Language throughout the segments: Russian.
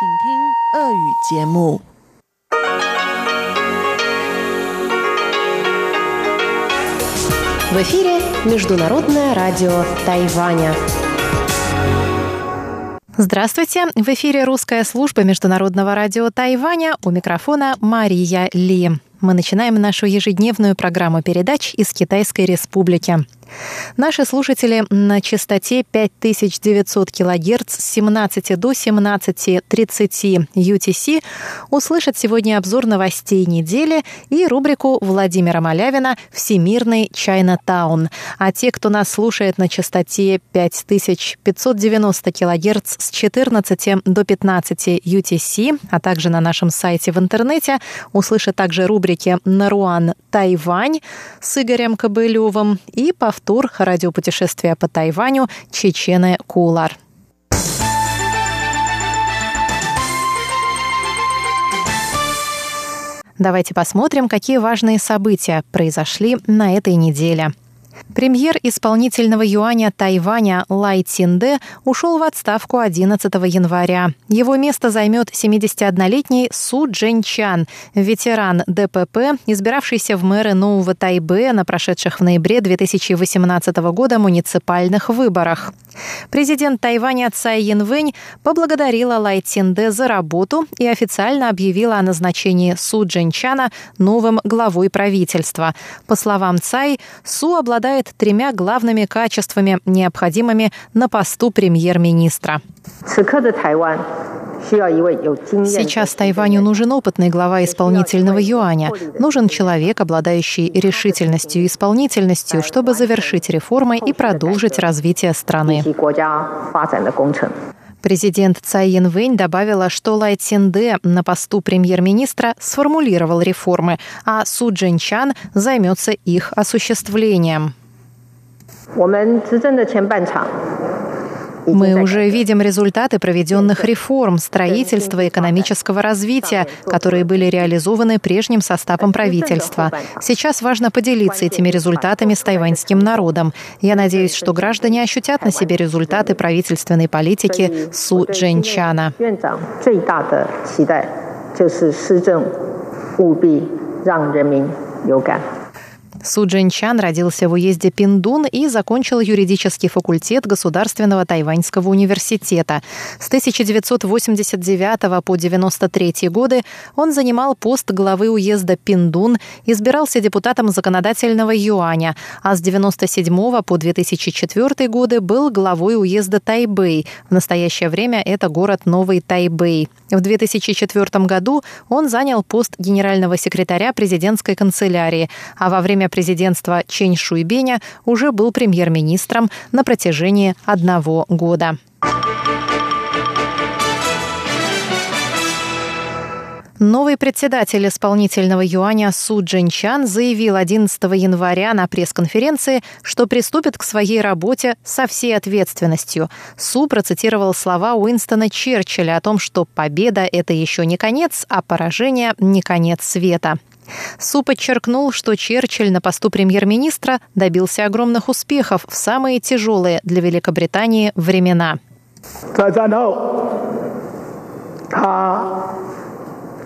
В эфире Международное радио Тайваня. Здравствуйте! В эфире русская служба Международного радио Тайваня. У микрофона Мария Ли. Мы начинаем нашу ежедневную программу передач из Китайской Республики. Наши слушатели на частоте 5900 кГц с 17 до 17.30 UTC услышат сегодня обзор новостей недели и рубрику Владимира Малявина «Всемирный Чайна-таун». А те, кто нас слушает на частоте 5590 кГц с 14 до 15 UTC, а также на нашем сайте в интернете, услышат также рубрики «Наруан Тайвань» с Игорем Кобылевым и повтор повтор радиопутешествия по Тайваню Чечены Кулар. Давайте посмотрим, какие важные события произошли на этой неделе. Премьер исполнительного юаня Тайваня Лай Цинде ушел в отставку 11 января. Его место займет 71-летний Су Чан, ветеран ДПП, избиравшийся в мэры Нового Тайбе на прошедших в ноябре 2018 года муниципальных выборах. Президент Тайваня Цай Янвэнь поблагодарила Лай Цинде за работу и официально объявила о назначении Су Чана новым главой правительства. По словам Цай, Су обладает обладает тремя главными качествами, необходимыми на посту премьер-министра. Сейчас Тайваню нужен опытный глава исполнительного юаня. Нужен человек, обладающий решительностью и исполнительностью, чтобы завершить реформы и продолжить развитие страны. Президент Цай Янвэнь добавила, что Лай Цинде на посту премьер-министра сформулировал реформы, а Су Чан займется их осуществлением. Мы уже видим результаты проведенных реформ, строительства и экономического развития, которые были реализованы прежним составом правительства. Сейчас важно поделиться этими результатами с тайваньским народом. Я надеюсь, что граждане ощутят на себе результаты правительственной политики Су Дженчана. 就是施政务必让人民有感。 Су Чан родился в уезде Пиндун и закончил юридический факультет Государственного тайваньского университета. С 1989 по 1993 годы он занимал пост главы уезда Пиндун, избирался депутатом законодательного юаня, а с 1997 по 2004 годы был главой уезда Тайбэй. В настоящее время это город Новый Тайбэй. В 2004 году он занял пост генерального секретаря президентской канцелярии, а во время президентства Чень Шуйбеня уже был премьер-министром на протяжении одного года. Новый председатель исполнительного юаня Су Джинчан заявил 11 января на пресс-конференции, что приступит к своей работе со всей ответственностью. Су процитировал слова Уинстона Черчилля о том, что победа – это еще не конец, а поражение – не конец света. Су подчеркнул, что Черчилль на посту премьер-министра добился огромных успехов в самые тяжелые для Великобритании времена.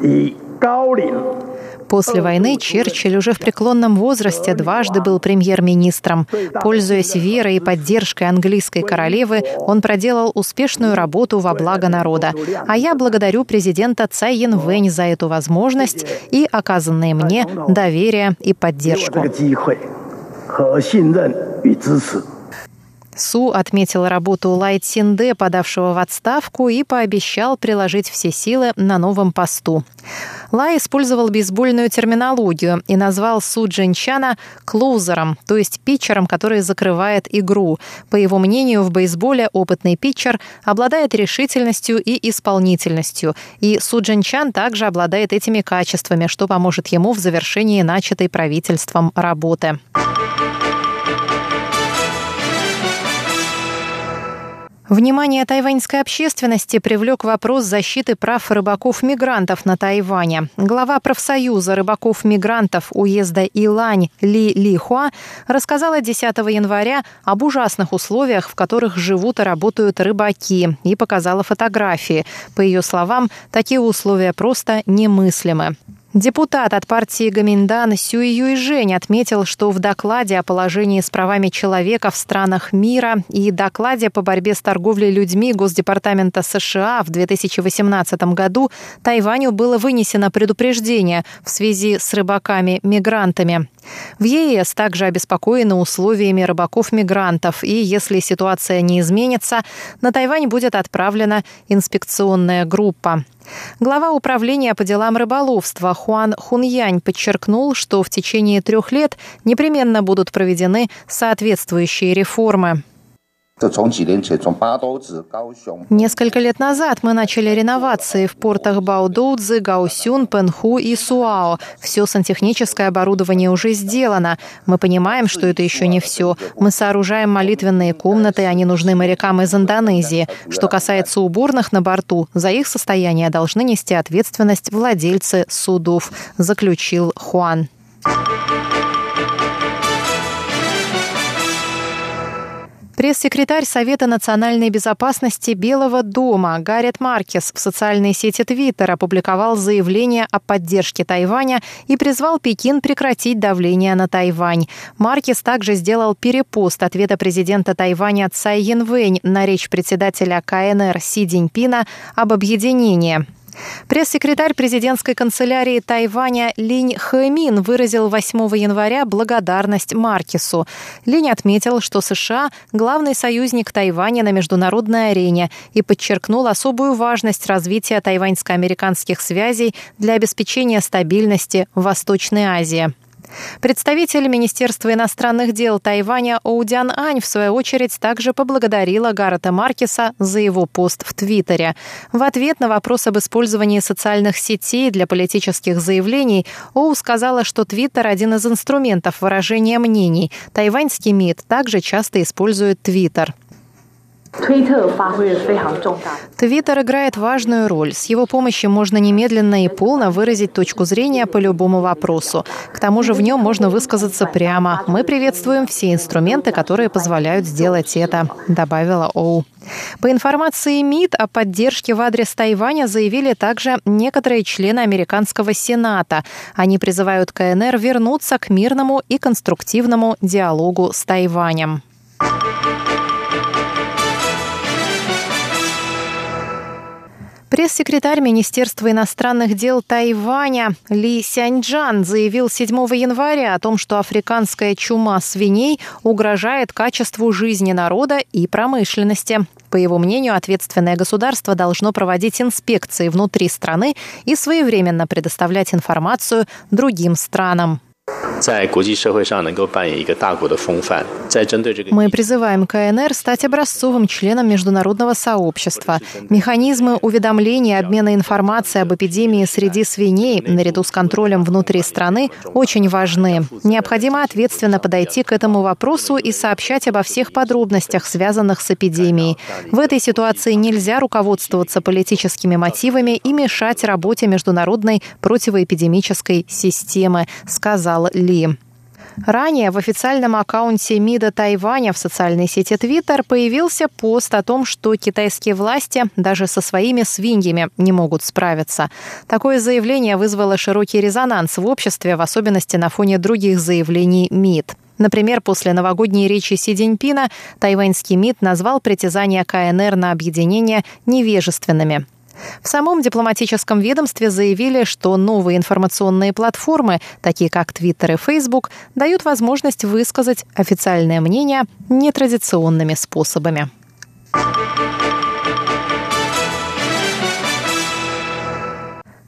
И После войны Черчилль уже в преклонном возрасте дважды был премьер-министром. Пользуясь верой и поддержкой английской королевы, он проделал успешную работу во благо народа. А я благодарю президента Цай Янвэнь за эту возможность и оказанные мне доверие и поддержку. Су отметил работу Лай Цинде, подавшего в отставку, и пообещал приложить все силы на новом посту. Лай использовал бейсбольную терминологию и назвал Су Джинчана клоузером, то есть питчером, который закрывает игру. По его мнению, в бейсболе опытный питчер обладает решительностью и исполнительностью, и Су Джинчан также обладает этими качествами, что поможет ему в завершении начатой правительством работы. Внимание тайваньской общественности привлек вопрос защиты прав рыбаков-мигрантов на Тайване. Глава профсоюза рыбаков-мигрантов уезда Илань Ли Лихуа рассказала 10 января об ужасных условиях, в которых живут и работают рыбаки, и показала фотографии. По ее словам, такие условия просто немыслимы. Депутат от партии Гаминдан Сюй Юйжень отметил, что в докладе о положении с правами человека в странах мира и докладе по борьбе с торговлей людьми Госдепартамента США в 2018 году Тайваню было вынесено предупреждение в связи с рыбаками-мигрантами. В ЕС также обеспокоены условиями рыбаков-мигрантов, и если ситуация не изменится, на Тайвань будет отправлена инспекционная группа. Глава управления по делам рыболовства Хуан Хуньянь подчеркнул, что в течение трех лет непременно будут проведены соответствующие реформы. Несколько лет назад мы начали реновации в портах Баудоудзы, Гаусюн, Пенху и Суао. Все сантехническое оборудование уже сделано. Мы понимаем, что это еще не все. Мы сооружаем молитвенные комнаты, они нужны морякам из Индонезии. Что касается уборных на борту, за их состояние должны нести ответственность владельцы судов, заключил Хуан. Пресс-секретарь Совета национальной безопасности Белого дома Гаррет Маркес в социальной сети Твиттер опубликовал заявление о поддержке Тайваня и призвал Пекин прекратить давление на Тайвань. Маркес также сделал перепост ответа президента Тайваня Цай Янвэнь на речь председателя КНР Си Диньпина об объединении. Пресс-секретарь президентской канцелярии Тайваня Линь Хэмин выразил 8 января благодарность Маркису. Линь отметил, что США – главный союзник Тайваня на международной арене и подчеркнул особую важность развития тайваньско-американских связей для обеспечения стабильности в Восточной Азии. Представитель Министерства иностранных дел Тайваня Оудян Ань, в свою очередь, также поблагодарила Гаррета Маркеса за его пост в Твиттере. В ответ на вопрос об использовании социальных сетей для политических заявлений Оу сказала, что Твиттер – один из инструментов выражения мнений. Тайваньский МИД также часто использует Твиттер. Твиттер играет важную роль. С его помощью можно немедленно и полно выразить точку зрения по любому вопросу. К тому же в нем можно высказаться прямо. Мы приветствуем все инструменты, которые позволяют сделать это, добавила Оу. По информации МИД о поддержке в адрес Тайваня заявили также некоторые члены американского Сената. Они призывают КНР вернуться к мирному и конструктивному диалогу с Тайванем. Пресс-секретарь Министерства иностранных дел Тайваня Ли Сяньджан заявил 7 января о том, что африканская чума свиней угрожает качеству жизни народа и промышленности. По его мнению, ответственное государство должно проводить инспекции внутри страны и своевременно предоставлять информацию другим странам. Мы призываем КНР стать образцовым членом международного сообщества. Механизмы уведомления и обмена информацией об эпидемии среди свиней наряду с контролем внутри страны очень важны. Необходимо ответственно подойти к этому вопросу и сообщать обо всех подробностях, связанных с эпидемией. В этой ситуации нельзя руководствоваться политическими мотивами и мешать работе международной противоэпидемической системы, сказал сказал Ли. Ранее в официальном аккаунте МИДа Тайваня в социальной сети Твиттер появился пост о том, что китайские власти даже со своими свиньями не могут справиться. Такое заявление вызвало широкий резонанс в обществе, в особенности на фоне других заявлений МИД. Например, после новогодней речи Си Цзиньпина тайваньский МИД назвал притязания КНР на объединение невежественными. В самом дипломатическом ведомстве заявили, что новые информационные платформы, такие как Twitter и Facebook, дают возможность высказать официальное мнение нетрадиционными способами.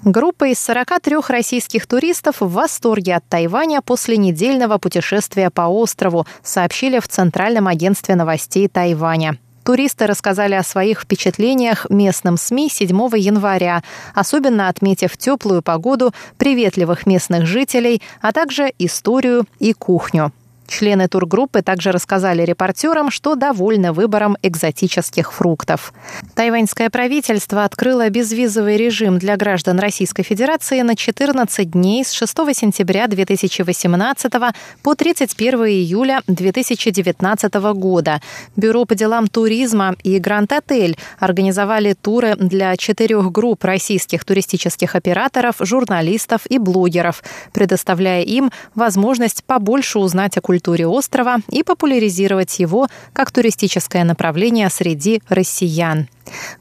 Группа из 43 российских туристов в восторге от Тайваня после недельного путешествия по острову, сообщили в Центральном агентстве новостей Тайваня. Туристы рассказали о своих впечатлениях местным СМИ 7 января, особенно отметив теплую погоду, приветливых местных жителей, а также историю и кухню. Члены тургруппы также рассказали репортерам, что довольны выбором экзотических фруктов. Тайваньское правительство открыло безвизовый режим для граждан Российской Федерации на 14 дней с 6 сентября 2018 по 31 июля 2019 года. Бюро по делам туризма и Гранд-отель организовали туры для четырех групп российских туристических операторов, журналистов и блогеров, предоставляя им возможность побольше узнать о культуре культуре острова и популяризировать его как туристическое направление среди россиян.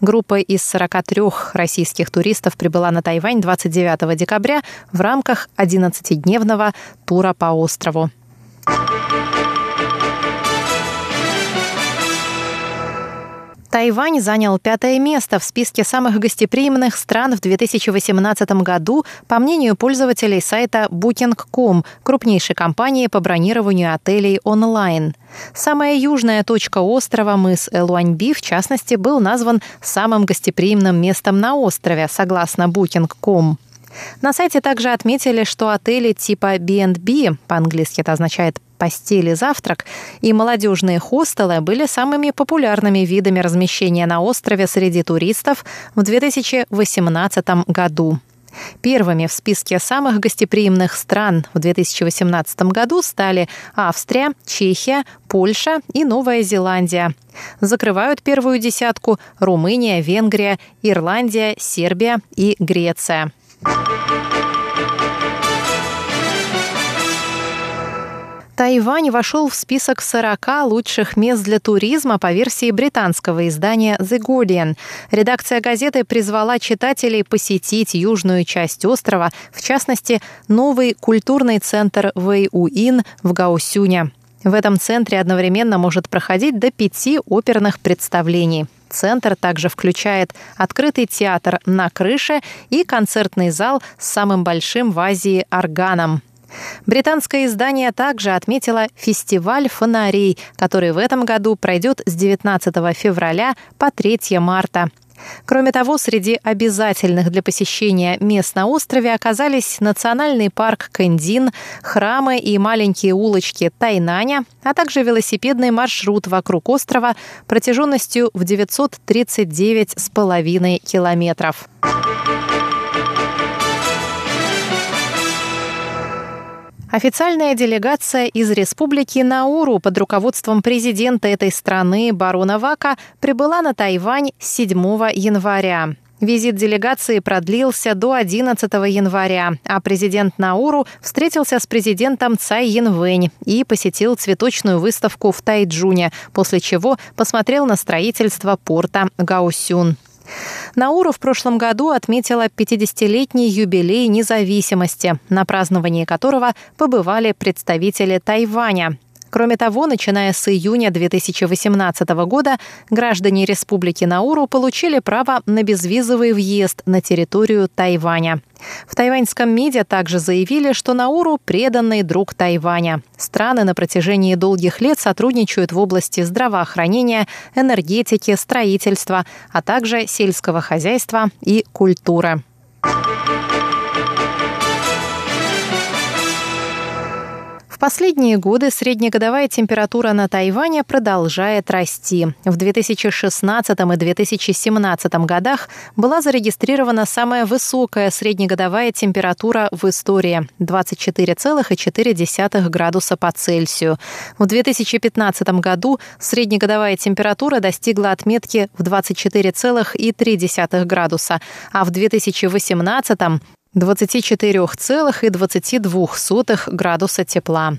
Группа из 43 российских туристов прибыла на Тайвань 29 декабря в рамках 11-дневного тура по острову. Тайвань занял пятое место в списке самых гостеприимных стран в 2018 году, по мнению пользователей сайта Booking.com, крупнейшей компании по бронированию отелей онлайн. Самая южная точка острова, мыс Элуаньби, в частности, был назван самым гостеприимным местом на острове, согласно Booking.com. На сайте также отметили, что отели типа B&B, по-английски это означает постели, завтрак и молодежные хостелы были самыми популярными видами размещения на острове среди туристов в 2018 году. Первыми в списке самых гостеприимных стран в 2018 году стали Австрия, Чехия, Польша и Новая Зеландия. Закрывают первую десятку Румыния, Венгрия, Ирландия, Сербия и Греция. Тайвань вошел в список 40 лучших мест для туризма по версии британского издания The Guardian. Редакция газеты призвала читателей посетить южную часть острова, в частности, новый культурный центр Вэй-Уин в Гаусюне. В этом центре одновременно может проходить до пяти оперных представлений. Центр также включает открытый театр на крыше и концертный зал с самым большим в Азии органом. Британское издание также отметило фестиваль фонарей, который в этом году пройдет с 19 февраля по 3 марта. Кроме того, среди обязательных для посещения мест на острове оказались национальный парк Кэндин, храмы и маленькие улочки Тайнаня, а также велосипедный маршрут вокруг острова протяженностью в 939,5 километров. Официальная делегация из Республики Науру под руководством президента этой страны барона Вака прибыла на Тайвань 7 января. Визит делегации продлился до 11 января, а президент Науру встретился с президентом Цай Янвэнь и посетил цветочную выставку в Тайджуне, после чего посмотрел на строительство порта Гаусюн. Науру в прошлом году отметила 50-летний юбилей независимости, на праздновании которого побывали представители Тайваня. Кроме того, начиная с июня 2018 года, граждане Республики Науру получили право на безвизовый въезд на территорию Тайваня. В тайваньском МИДе также заявили, что Науру – преданный друг Тайваня. Страны на протяжении долгих лет сотрудничают в области здравоохранения, энергетики, строительства, а также сельского хозяйства и культуры. Последние годы среднегодовая температура на Тайване продолжает расти. В 2016 и 2017 годах была зарегистрирована самая высокая среднегодовая температура в истории – 24,4 градуса по Цельсию. В 2015 году среднегодовая температура достигла отметки в 24,3 градуса, а в 2018 24,22 градуса тепла.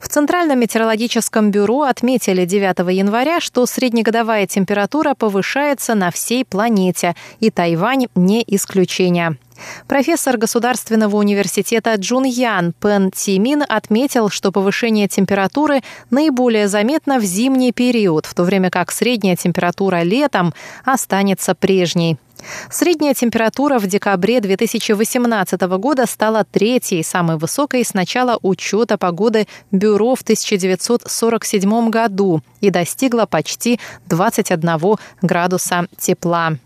В Центральном метеорологическом бюро отметили 9 января, что среднегодовая температура повышается на всей планете, и Тайвань не исключение. Профессор Государственного университета Джун Ян Пен Тимин отметил, что повышение температуры наиболее заметно в зимний период, в то время как средняя температура летом останется прежней. Средняя температура в декабре 2018 года стала третьей, самой высокой с начала учета погоды Бюро в 1947 году и достигла почти 21 градуса тепла.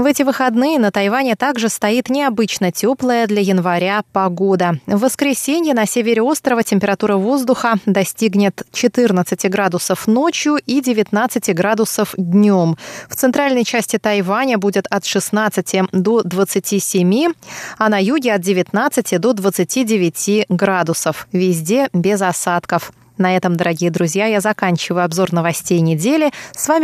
В эти выходные на Тайване также стоит необычно теплая для января погода. В воскресенье на севере острова температура воздуха достигнет 14 градусов ночью и 19 градусов днем. В центральной части Тайваня будет от 16 до 27, а на юге от 19 до 29 градусов. Везде без осадков. На этом, дорогие друзья, я заканчиваю обзор новостей недели. С вами